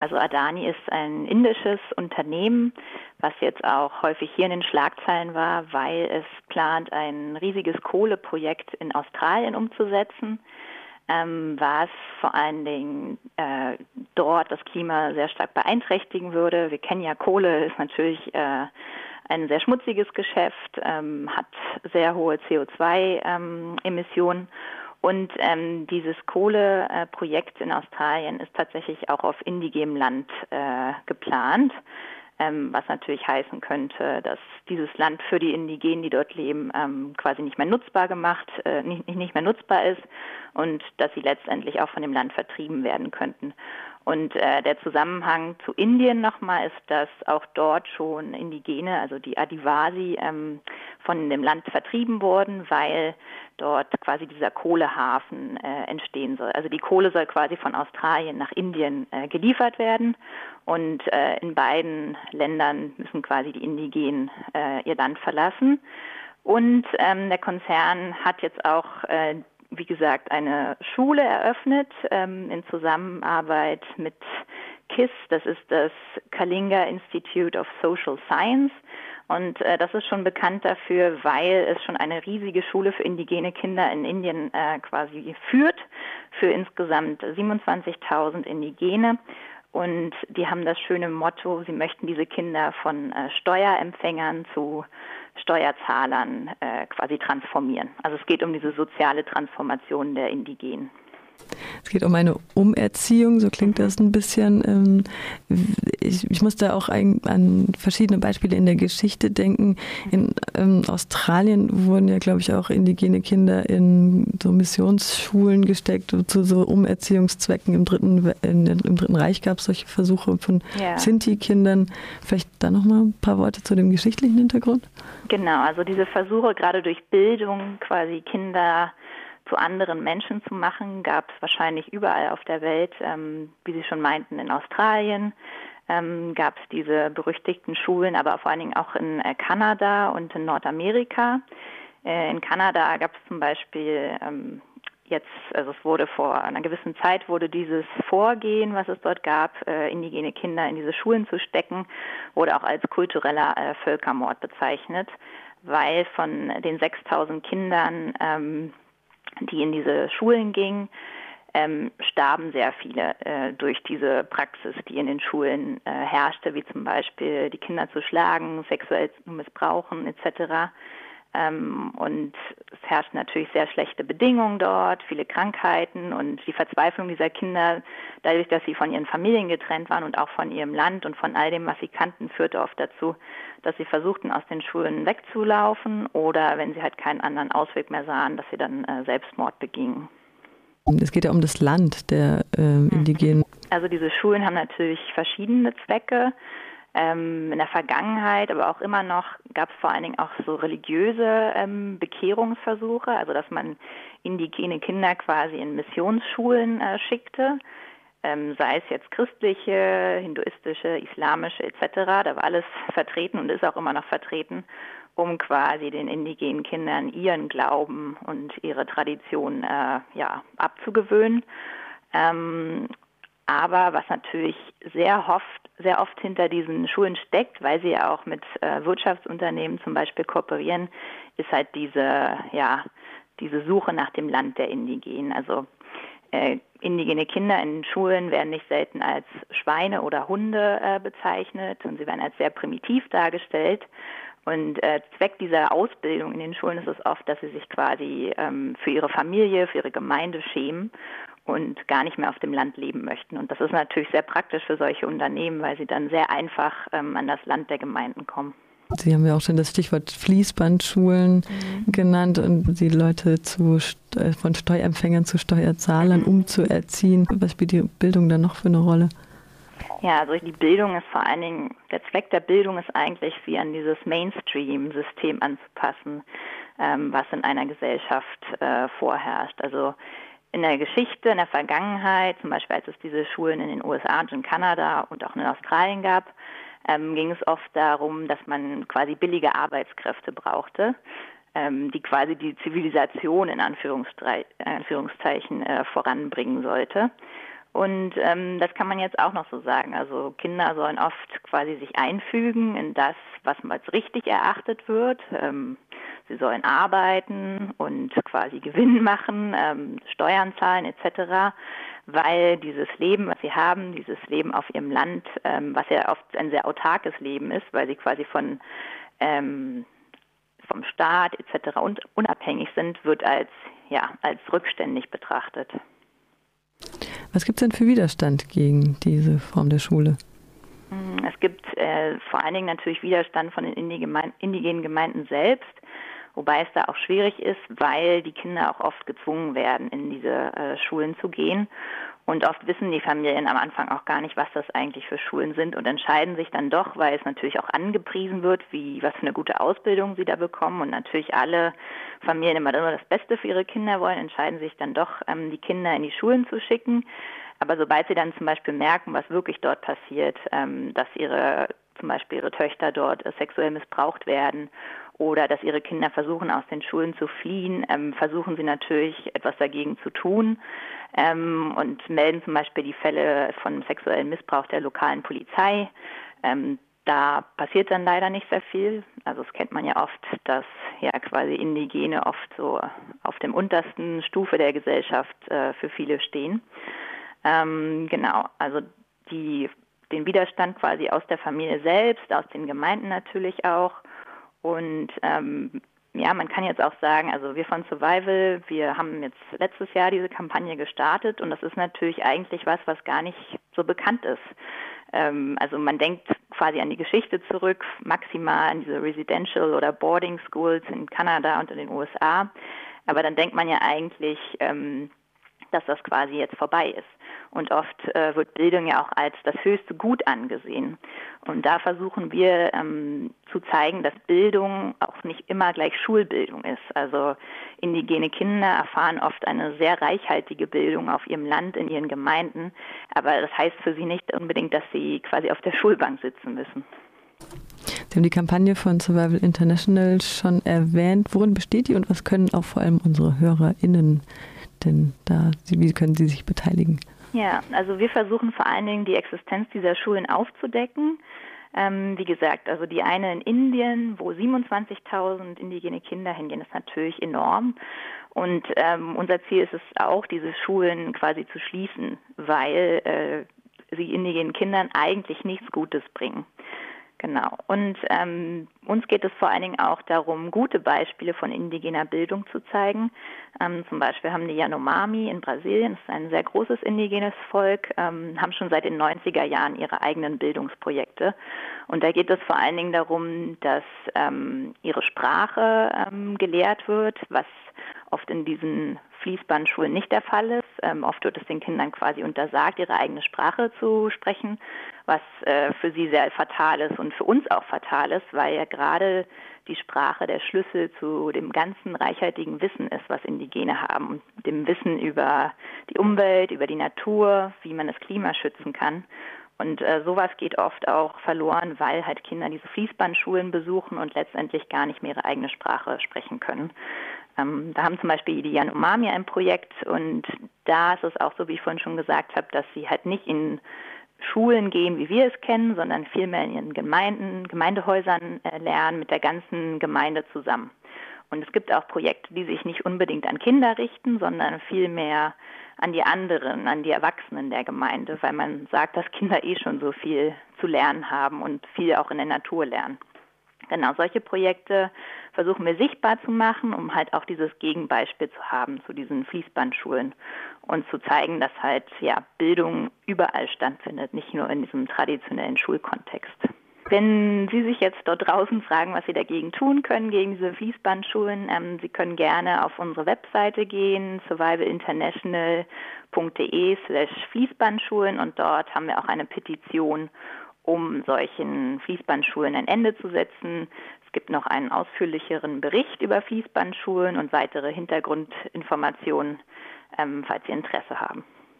Also Adani ist ein indisches Unternehmen, was jetzt auch häufig hier in den Schlagzeilen war, weil es plant, ein riesiges Kohleprojekt in Australien umzusetzen, ähm, was vor allen Dingen äh, dort das Klima sehr stark beeinträchtigen würde. Wir kennen ja, Kohle ist natürlich äh, ein sehr schmutziges Geschäft, ähm, hat sehr hohe CO2-Emissionen. Ähm, und ähm, dieses Kohleprojekt in Australien ist tatsächlich auch auf indigenem Land äh, geplant, ähm, was natürlich heißen könnte, dass dieses Land für die Indigenen, die dort leben, ähm, quasi nicht mehr nutzbar gemacht, äh, nicht, nicht mehr nutzbar ist und dass sie letztendlich auch von dem Land vertrieben werden könnten. Und äh, der Zusammenhang zu Indien nochmal ist, dass auch dort schon Indigene, also die Adivasi, ähm, von dem Land vertrieben wurden, weil dort quasi dieser Kohlehafen äh, entstehen soll. Also die Kohle soll quasi von Australien nach Indien äh, geliefert werden und äh, in beiden Ländern müssen quasi die Indigenen äh, ihr Land verlassen. Und ähm, der Konzern hat jetzt auch äh, wie gesagt, eine Schule eröffnet ähm, in Zusammenarbeit mit KISS, das ist das Kalinga Institute of Social Science. Und äh, das ist schon bekannt dafür, weil es schon eine riesige Schule für indigene Kinder in Indien äh, quasi führt, für insgesamt 27.000 Indigene. Und die haben das schöne Motto, sie möchten diese Kinder von äh, Steuerempfängern zu Steuerzahlern äh, quasi transformieren. Also es geht um diese soziale Transformation der Indigenen. Es geht um eine Umerziehung, so klingt das ein bisschen. Ähm, ich, ich musste auch an verschiedene Beispiele in der Geschichte denken. In ähm, Australien wurden ja, glaube ich, auch indigene Kinder in so Missionsschulen gesteckt zu so Umerziehungszwecken. Im Dritten, in, im Dritten Reich gab es solche Versuche von ja. Sinti-Kindern. Vielleicht da noch mal ein paar Worte zu dem geschichtlichen Hintergrund? Genau, also diese Versuche gerade durch Bildung quasi Kinder zu anderen Menschen zu machen, gab es wahrscheinlich überall auf der Welt, ähm, wie Sie schon meinten, in Australien ähm, gab es diese berüchtigten Schulen, aber vor allen Dingen auch in äh, Kanada und in Nordamerika. Äh, in Kanada gab es zum Beispiel ähm, jetzt, also es wurde vor einer gewissen Zeit wurde dieses Vorgehen, was es dort gab, äh, indigene Kinder in diese Schulen zu stecken, wurde auch als kultureller äh, Völkermord bezeichnet, weil von den 6000 Kindern ähm, die in diese Schulen gingen, ähm, starben sehr viele äh, durch diese Praxis, die in den Schulen äh, herrschte, wie zum Beispiel die Kinder zu schlagen, sexuell zu missbrauchen etc. Ähm, und es herrschten natürlich sehr schlechte Bedingungen dort, viele Krankheiten und die Verzweiflung dieser Kinder, dadurch, dass sie von ihren Familien getrennt waren und auch von ihrem Land und von all dem, was sie kannten, führte oft dazu, dass sie versuchten, aus den Schulen wegzulaufen oder wenn sie halt keinen anderen Ausweg mehr sahen, dass sie dann äh, Selbstmord begingen. Es geht ja um das Land der äh, Indigenen. Also diese Schulen haben natürlich verschiedene Zwecke. Ähm, in der Vergangenheit, aber auch immer noch, gab es vor allen Dingen auch so religiöse ähm, Bekehrungsversuche, also dass man indigene Kinder quasi in Missionsschulen äh, schickte, ähm, sei es jetzt christliche, hinduistische, islamische etc. Da war alles vertreten und ist auch immer noch vertreten, um quasi den indigenen Kindern ihren Glauben und ihre Tradition äh, ja, abzugewöhnen. Ähm, aber was natürlich sehr oft, sehr oft hinter diesen Schulen steckt, weil sie ja auch mit äh, Wirtschaftsunternehmen zum Beispiel kooperieren, ist halt diese, ja, diese Suche nach dem Land der Indigenen. Also äh, indigene Kinder in Schulen werden nicht selten als Schweine oder Hunde äh, bezeichnet und sie werden als sehr primitiv dargestellt. Und äh, Zweck dieser Ausbildung in den Schulen ist es oft, dass sie sich quasi ähm, für ihre Familie, für ihre Gemeinde schämen und gar nicht mehr auf dem Land leben möchten. Und das ist natürlich sehr praktisch für solche Unternehmen, weil sie dann sehr einfach ähm, an das Land der Gemeinden kommen. Sie haben ja auch schon das Stichwort Fließbandschulen mhm. genannt und die Leute zu, äh, von Steuerempfängern zu Steuerzahlern mhm. umzuerziehen. Was spielt die Bildung dann noch für eine Rolle? Ja, also die Bildung ist vor allen Dingen, der Zweck der Bildung ist eigentlich, sie an dieses Mainstream-System anzupassen, ähm, was in einer Gesellschaft äh, vorherrscht. Also in der Geschichte, in der Vergangenheit, zum Beispiel als es diese Schulen in den USA und in Kanada und auch in Australien gab, ähm, ging es oft darum, dass man quasi billige Arbeitskräfte brauchte, ähm, die quasi die Zivilisation in Anführungszeichen äh, voranbringen sollte. Und ähm, das kann man jetzt auch noch so sagen. Also Kinder sollen oft quasi sich einfügen in das, was als richtig erachtet wird. Ähm, sie sollen arbeiten und quasi Gewinn machen, ähm, Steuern zahlen etc., weil dieses Leben, was sie haben, dieses Leben auf ihrem Land, ähm, was ja oft ein sehr autarkes Leben ist, weil sie quasi von ähm, vom Staat etc. Und unabhängig sind, wird als ja als rückständig betrachtet. Was gibt es denn für Widerstand gegen diese Form der Schule? Hm, es gibt äh, vor allen Dingen natürlich Widerstand von den indigenen Gemeinden selbst, wobei es da auch schwierig ist, weil die Kinder auch oft gezwungen werden, in diese äh, Schulen zu gehen. Und oft wissen die Familien am Anfang auch gar nicht, was das eigentlich für Schulen sind und entscheiden sich dann doch, weil es natürlich auch angepriesen wird, wie was für eine gute Ausbildung sie da bekommen und natürlich alle Familien immer nur das Beste für ihre Kinder wollen, entscheiden sich dann doch, ähm, die Kinder in die Schulen zu schicken. Aber sobald sie dann zum Beispiel merken, was wirklich dort passiert, ähm, dass ihre zum Beispiel ihre Töchter dort äh, sexuell missbraucht werden oder dass ihre Kinder versuchen, aus den Schulen zu fliehen, ähm, versuchen sie natürlich etwas dagegen zu tun ähm, und melden zum Beispiel die Fälle von sexuellem Missbrauch der lokalen Polizei. Ähm, da passiert dann leider nicht sehr viel. Also das kennt man ja oft, dass ja quasi Indigene oft so auf dem untersten Stufe der Gesellschaft äh, für viele stehen. Ähm, genau, also die, den Widerstand quasi aus der Familie selbst, aus den Gemeinden natürlich auch und ähm, ja, man kann jetzt auch sagen, also wir von Survival, wir haben jetzt letztes Jahr diese Kampagne gestartet und das ist natürlich eigentlich was, was gar nicht so bekannt ist. Ähm, also man denkt quasi an die Geschichte zurück, maximal an diese Residential oder Boarding Schools in Kanada und in den USA. Aber dann denkt man ja eigentlich, ähm, dass das quasi jetzt vorbei ist. Und oft äh, wird Bildung ja auch als das höchste Gut angesehen. Und da versuchen wir ähm, zu zeigen, dass Bildung auch nicht immer gleich Schulbildung ist. Also indigene Kinder erfahren oft eine sehr reichhaltige Bildung auf ihrem Land, in ihren Gemeinden. Aber das heißt für sie nicht unbedingt, dass sie quasi auf der Schulbank sitzen müssen. Sie haben die Kampagne von Survival International schon erwähnt. Worin besteht die und was können auch vor allem unsere HörerInnen denn da, wie können sie sich beteiligen? Ja, also wir versuchen vor allen Dingen die Existenz dieser Schulen aufzudecken. Ähm, wie gesagt, also die eine in Indien, wo 27.000 indigene Kinder hingehen, ist natürlich enorm. Und ähm, unser Ziel ist es auch, diese Schulen quasi zu schließen, weil äh, sie indigenen Kindern eigentlich nichts Gutes bringen. Genau. Und ähm, uns geht es vor allen Dingen auch darum, gute Beispiele von indigener Bildung zu zeigen. Ähm, zum Beispiel haben die Yanomami in Brasilien, das ist ein sehr großes indigenes Volk, ähm, haben schon seit den 90er Jahren ihre eigenen Bildungsprojekte. Und da geht es vor allen Dingen darum, dass ähm, ihre Sprache ähm, gelehrt wird, was oft in diesen Fließbandschulen nicht der Fall ist. Ähm, oft wird es den Kindern quasi untersagt, ihre eigene Sprache zu sprechen, was äh, für sie sehr fatal ist und für uns auch fatal ist, weil ja gerade die Sprache der Schlüssel zu dem ganzen reichhaltigen Wissen ist, was Indigene haben, dem Wissen über die Umwelt, über die Natur, wie man das Klima schützen kann. Und äh, sowas geht oft auch verloren, weil halt Kinder diese Fließbandschulen besuchen und letztendlich gar nicht mehr ihre eigene Sprache sprechen können. Ähm, da haben zum Beispiel die Yanomami ein Projekt und da ist es auch so, wie ich vorhin schon gesagt habe, dass sie halt nicht in Schulen gehen, wie wir es kennen, sondern vielmehr in ihren Gemeinden, Gemeindehäusern äh, lernen mit der ganzen Gemeinde zusammen. Und es gibt auch Projekte, die sich nicht unbedingt an Kinder richten, sondern vielmehr an die anderen, an die Erwachsenen der Gemeinde, weil man sagt, dass Kinder eh schon so viel zu lernen haben und viel auch in der Natur lernen. Genau, solche Projekte versuchen wir sichtbar zu machen, um halt auch dieses Gegenbeispiel zu haben zu diesen Fließbandschulen und zu zeigen, dass halt ja Bildung überall stattfindet, nicht nur in diesem traditionellen Schulkontext. Wenn Sie sich jetzt dort draußen fragen, was Sie dagegen tun können, gegen diese Fließbandschulen, ähm, Sie können gerne auf unsere Webseite gehen, survivalinternational.de slash Fließbandschulen und dort haben wir auch eine Petition um solchen Fließbandschulen ein Ende zu setzen. Es gibt noch einen ausführlicheren Bericht über Fließbandschulen und weitere Hintergrundinformationen, ähm, falls Sie Interesse haben.